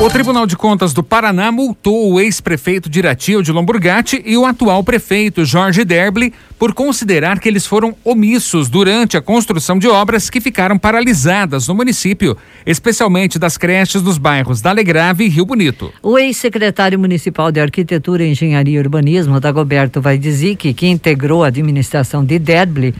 O Tribunal de Contas do Paraná multou o ex-prefeito de Irati, de Lomburgatti, e o atual prefeito, Jorge Derble, por considerar que eles foram omissos durante a construção de obras que ficaram paralisadas no município, especialmente das creches dos bairros Dalegrave e Rio Bonito. O ex-secretário municipal de Arquitetura, Engenharia e Urbanismo, Dagoberto Vaidizic, que integrou a administração de Derble,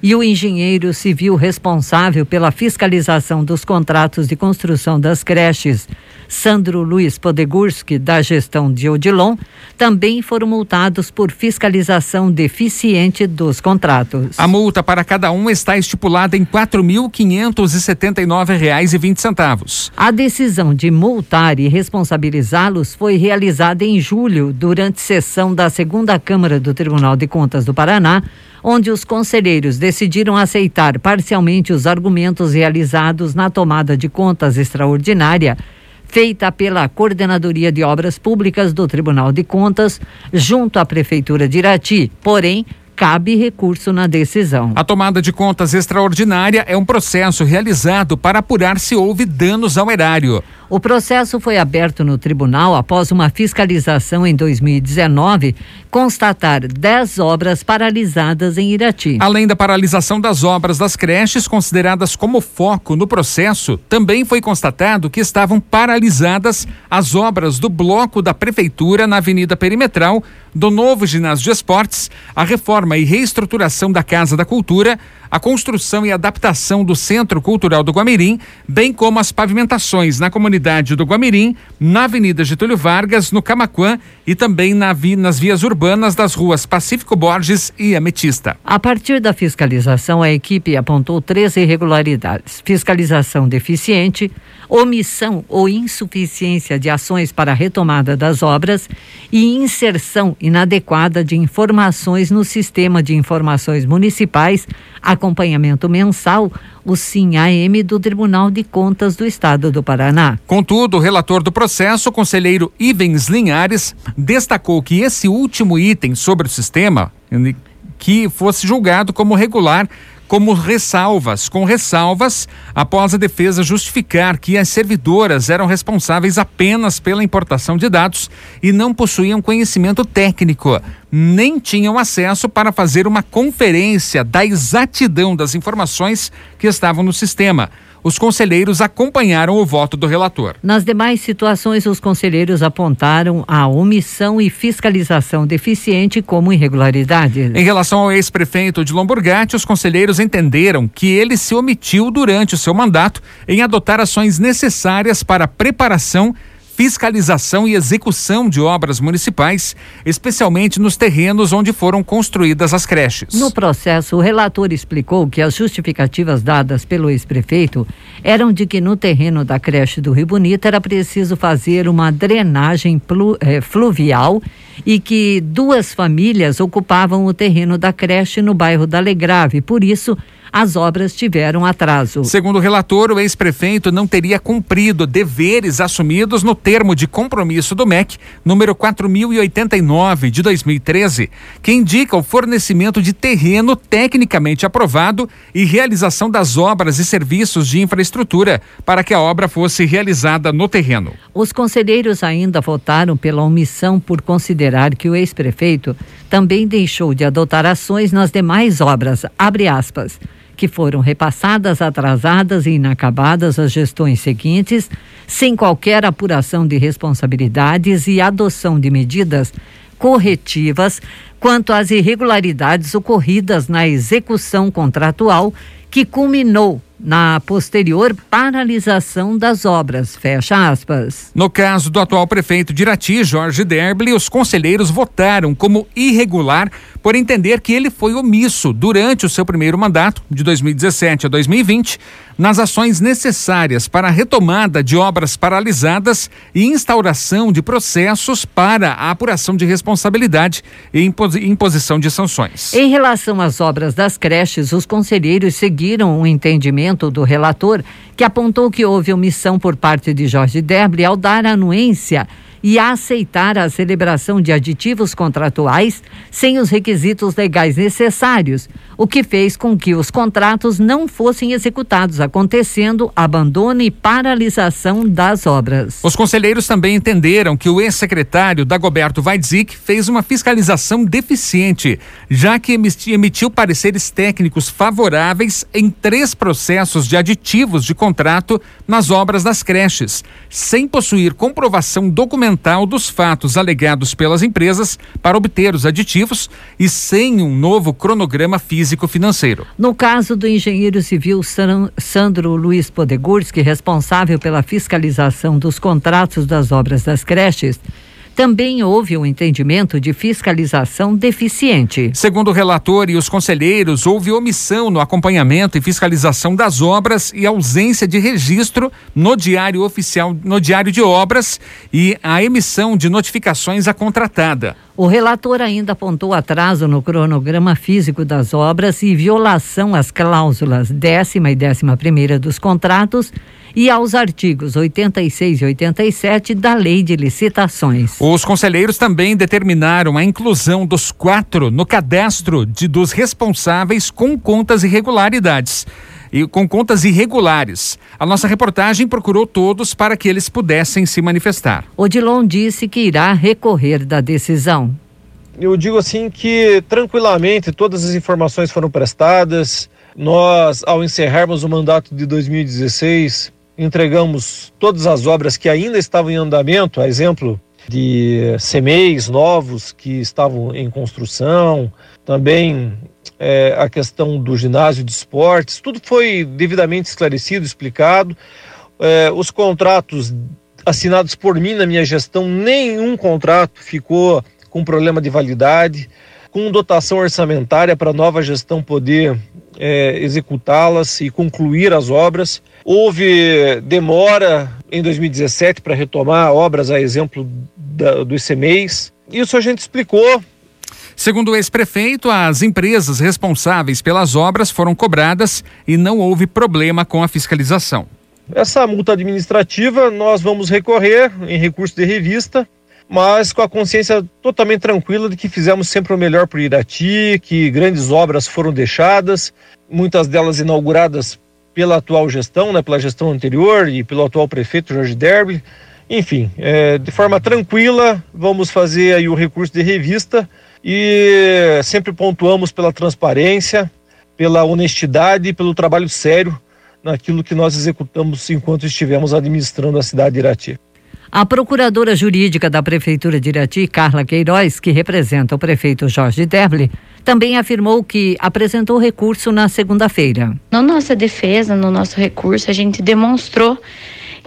e o engenheiro civil responsável pela fiscalização dos contratos de construção das creches, Sandro Luiz Podegurski, da gestão de Odilon, também foram multados por fiscalização deficiente dos contratos. A multa para cada um está estipulada em R$ 4.579,20. A decisão de multar e responsabilizá-los foi realizada em julho, durante sessão da segunda Câmara do Tribunal de Contas do Paraná, onde os conselheiros decidiram aceitar parcialmente os argumentos realizados na tomada de contas extraordinária feita pela Coordenadoria de Obras Públicas do Tribunal de Contas, junto à Prefeitura de Irati. Porém, cabe recurso na decisão. A tomada de contas extraordinária é um processo realizado para apurar se houve danos ao erário. O processo foi aberto no tribunal após uma fiscalização em 2019 constatar 10 obras paralisadas em Irati. Além da paralisação das obras das creches consideradas como foco no processo, também foi constatado que estavam paralisadas as obras do bloco da prefeitura na Avenida Perimetral, do novo ginásio de esportes, a reforma e reestruturação da Casa da Cultura, a construção e adaptação do Centro Cultural do Guamirim, bem como as pavimentações na comunidade do Guamirim, na Avenida Getúlio Vargas, no Camaquã e também na vi, nas vias urbanas das ruas Pacífico Borges e Ametista. A partir da fiscalização, a equipe apontou três irregularidades: fiscalização deficiente, omissão ou insuficiência de ações para a retomada das obras e inserção inadequada de informações no sistema de informações municipais, acompanhamento mensal, o SIM-AM do Tribunal de Contas do Estado do Paraná. Contudo, o relator do processo, o conselheiro Ivens Linhares, destacou que esse último item sobre o sistema, que fosse julgado como regular, como ressalvas, com ressalvas, após a defesa justificar que as servidoras eram responsáveis apenas pela importação de dados e não possuíam conhecimento técnico, nem tinham acesso para fazer uma conferência da exatidão das informações que estavam no sistema os conselheiros acompanharam o voto do relator. Nas demais situações, os conselheiros apontaram a omissão e fiscalização deficiente como irregularidades. Em relação ao ex-prefeito de Lomburgate, os conselheiros entenderam que ele se omitiu durante o seu mandato em adotar ações necessárias para a preparação fiscalização e execução de obras municipais, especialmente nos terrenos onde foram construídas as creches. No processo, o relator explicou que as justificativas dadas pelo ex-prefeito eram de que no terreno da creche do Rio Bonito era preciso fazer uma drenagem eh, fluvial e que duas famílias ocupavam o terreno da creche no bairro da Legrave. Por isso, as obras tiveram atraso. Segundo o relator, o ex-prefeito não teria cumprido deveres assumidos no termo de compromisso do MEC, número 4089 de 2013, que indica o fornecimento de terreno tecnicamente aprovado e realização das obras e serviços de infraestrutura para que a obra fosse realizada no terreno. Os conselheiros ainda votaram pela omissão por considerar que o ex-prefeito também deixou de adotar ações nas demais obras. Abre aspas que foram repassadas, atrasadas e inacabadas às gestões seguintes, sem qualquer apuração de responsabilidades e adoção de medidas corretivas quanto às irregularidades ocorridas na execução contratual, que culminou na posterior paralisação das obras. Fecha aspas. No caso do atual prefeito de Irati, Jorge Derble, os conselheiros votaram como irregular por entender que ele foi omisso durante o seu primeiro mandato, de 2017 a 2020, nas ações necessárias para a retomada de obras paralisadas e instauração de processos para a apuração de responsabilidade e imposição de sanções. Em relação às obras das creches, os conselheiros seguiram um entendimento do relator que apontou que houve omissão por parte de Jorge Derble ao dar anuência e aceitar a celebração de aditivos contratuais sem os requisitos legais necessários, o que fez com que os contratos não fossem executados, acontecendo abandono e paralisação das obras. Os conselheiros também entenderam que o ex-secretário Dagoberto Weidzik fez uma fiscalização deficiente, já que emitiu pareceres técnicos favoráveis em três processos de aditivos de contrato nas obras das creches, sem possuir comprovação documental dos fatos alegados pelas empresas para obter os aditivos e sem um novo cronograma físico-financeiro. No caso do engenheiro civil Sandro Luiz Podegurski, responsável pela fiscalização dos contratos das obras das creches, também houve um entendimento de fiscalização deficiente. Segundo o relator e os conselheiros, houve omissão no acompanhamento e fiscalização das obras e ausência de registro no diário oficial, no diário de obras e a emissão de notificações à contratada. O relator ainda apontou atraso no cronograma físico das obras e violação às cláusulas décima e décima primeira dos contratos e aos artigos 86 e 87 da Lei de Licitações. Os conselheiros também determinaram a inclusão dos quatro no cadastro de, dos responsáveis com contas irregularidades e com contas irregulares. A nossa reportagem procurou todos para que eles pudessem se manifestar. Odilon disse que irá recorrer da decisão. Eu digo assim que tranquilamente todas as informações foram prestadas. Nós, ao encerrarmos o mandato de 2016, entregamos todas as obras que ainda estavam em andamento, a exemplo de CMEs novos que estavam em construção, também é, a questão do ginásio de esportes, tudo foi devidamente esclarecido, explicado. É, os contratos assinados por mim na minha gestão, nenhum contrato ficou com problema de validade, com dotação orçamentária para a nova gestão poder é, executá-las e concluir as obras. Houve demora em 2017 para retomar obras, a exemplo da, do ICMEIs. Isso a gente explicou, Segundo o ex-prefeito, as empresas responsáveis pelas obras foram cobradas e não houve problema com a fiscalização. Essa multa administrativa nós vamos recorrer em recurso de revista, mas com a consciência totalmente tranquila de que fizemos sempre o melhor para o Irati, que grandes obras foram deixadas, muitas delas inauguradas pela atual gestão, né, pela gestão anterior e pelo atual prefeito Jorge Derby. Enfim, é, de forma tranquila, vamos fazer aí o recurso de revista e sempre pontuamos pela transparência, pela honestidade e pelo trabalho sério naquilo que nós executamos enquanto estivemos administrando a cidade de Irati. A procuradora jurídica da Prefeitura de Irati, Carla Queiroz, que representa o prefeito Jorge Derble, também afirmou que apresentou recurso na segunda-feira. Na nossa defesa, no nosso recurso, a gente demonstrou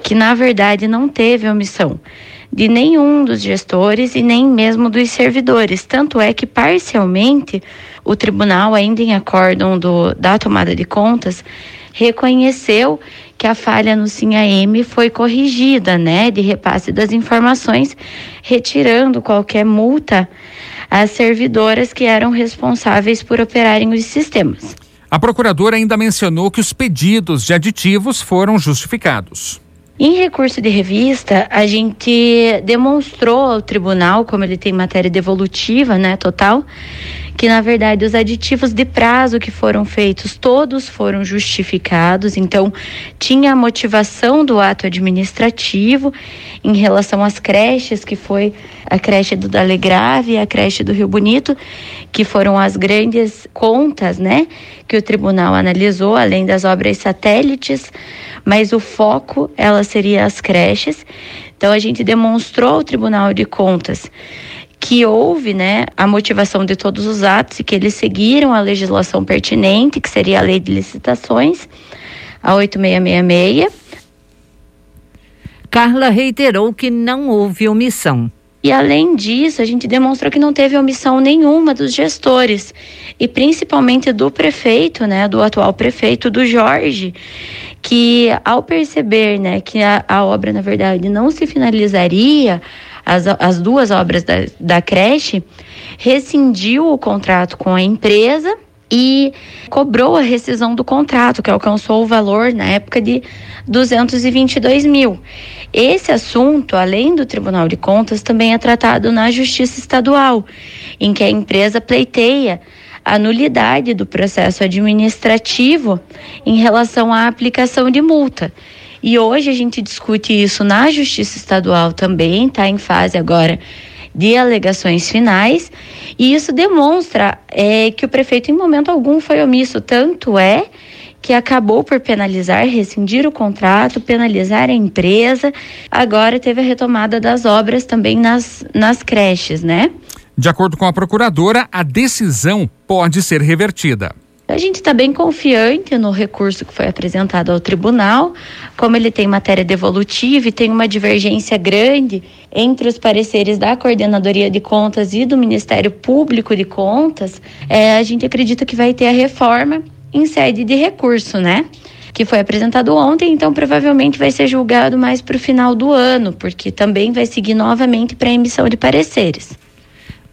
que, na verdade, não teve omissão de nenhum dos gestores e nem mesmo dos servidores. Tanto é que, parcialmente, o tribunal, ainda em acórdão do, da tomada de contas, reconheceu que a falha no SINAM foi corrigida, né, de repasse das informações, retirando qualquer multa às servidoras que eram responsáveis por operarem os sistemas. A procuradora ainda mencionou que os pedidos de aditivos foram justificados. Em recurso de revista, a gente demonstrou ao tribunal, como ele tem matéria devolutiva, né, total, que na verdade os aditivos de prazo que foram feitos todos foram justificados, então tinha a motivação do ato administrativo em relação às creches, que foi a creche do Dalegrave e a creche do Rio Bonito, que foram as grandes contas, né, que o tribunal analisou, além das obras satélites mas o foco ela seria as creches. Então a gente demonstrou ao Tribunal de Contas que houve, né, a motivação de todos os atos e que eles seguiram a legislação pertinente, que seria a Lei de Licitações, a 8666. Carla reiterou que não houve omissão. E além disso, a gente demonstrou que não teve omissão nenhuma dos gestores e principalmente do prefeito, né, do atual prefeito do Jorge, que ao perceber né, que a, a obra, na verdade, não se finalizaria, as, as duas obras da, da creche, rescindiu o contrato com a empresa e cobrou a rescisão do contrato, que alcançou o valor na época de 222 mil. Esse assunto, além do Tribunal de Contas, também é tratado na Justiça Estadual, em que a empresa pleiteia a nulidade do processo administrativo em relação à aplicação de multa. E hoje a gente discute isso na Justiça Estadual também, está em fase agora de alegações finais, e isso demonstra é, que o prefeito, em momento algum, foi omisso. Tanto é que acabou por penalizar, rescindir o contrato, penalizar a empresa. Agora teve a retomada das obras também nas, nas creches, né? De acordo com a procuradora, a decisão pode ser revertida. A gente está bem confiante no recurso que foi apresentado ao tribunal, como ele tem matéria devolutiva e tem uma divergência grande entre os pareceres da Coordenadoria de Contas e do Ministério Público de Contas, é, a gente acredita que vai ter a reforma em sede de recurso, né? Que foi apresentado ontem, então provavelmente vai ser julgado mais para o final do ano, porque também vai seguir novamente para a emissão de pareceres.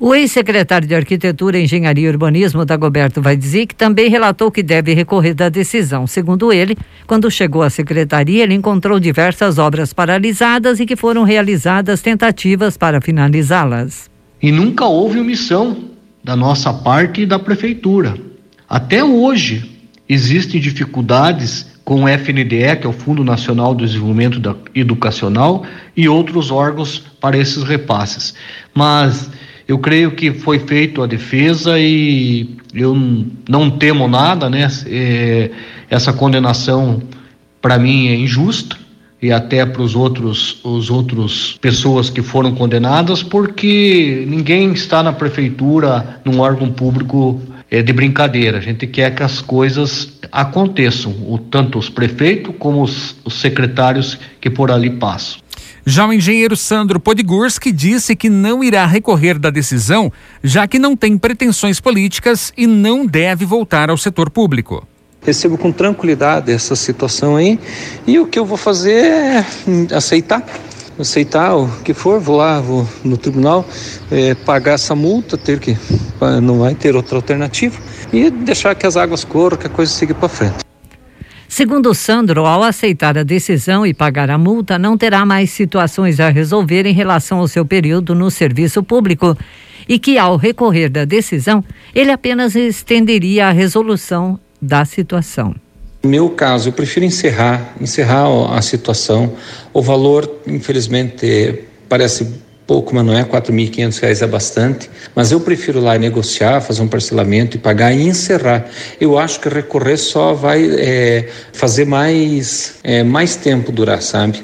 O ex-secretário de Arquitetura, Engenharia e Urbanismo, Dagoberto Vaidzic, também relatou que deve recorrer da decisão. Segundo ele, quando chegou à secretaria, ele encontrou diversas obras paralisadas e que foram realizadas tentativas para finalizá-las. E nunca houve omissão da nossa parte e da prefeitura. Até hoje existem dificuldades com o FNDE, que é o Fundo Nacional do Desenvolvimento Educacional, e outros órgãos para esses repasses. Mas eu creio que foi feito a defesa e eu não temo nada, né? É, essa condenação para mim é injusta e até para os outros os outros pessoas que foram condenadas, porque ninguém está na prefeitura, num órgão público é, de brincadeira. A gente quer que as coisas aconteçam, o, tanto os prefeitos como os, os secretários que por ali passam. Já o engenheiro Sandro Podgorski disse que não irá recorrer da decisão, já que não tem pretensões políticas e não deve voltar ao setor público. Recebo com tranquilidade essa situação aí e o que eu vou fazer é aceitar aceitar o que for, vou lá, vou no tribunal é, pagar essa multa, ter que não vai ter outra alternativa e deixar que as águas corram, que a coisa siga para frente. Segundo Sandro, ao aceitar a decisão e pagar a multa, não terá mais situações a resolver em relação ao seu período no serviço público e que, ao recorrer da decisão, ele apenas estenderia a resolução da situação. No meu caso, eu prefiro encerrar, encerrar a situação. O valor, infelizmente, parece pouco, mas não é R$ 4.500 é bastante, mas eu prefiro lá negociar, fazer um parcelamento e pagar e encerrar. Eu acho que recorrer só vai é, fazer mais, é, mais tempo durar, sabe?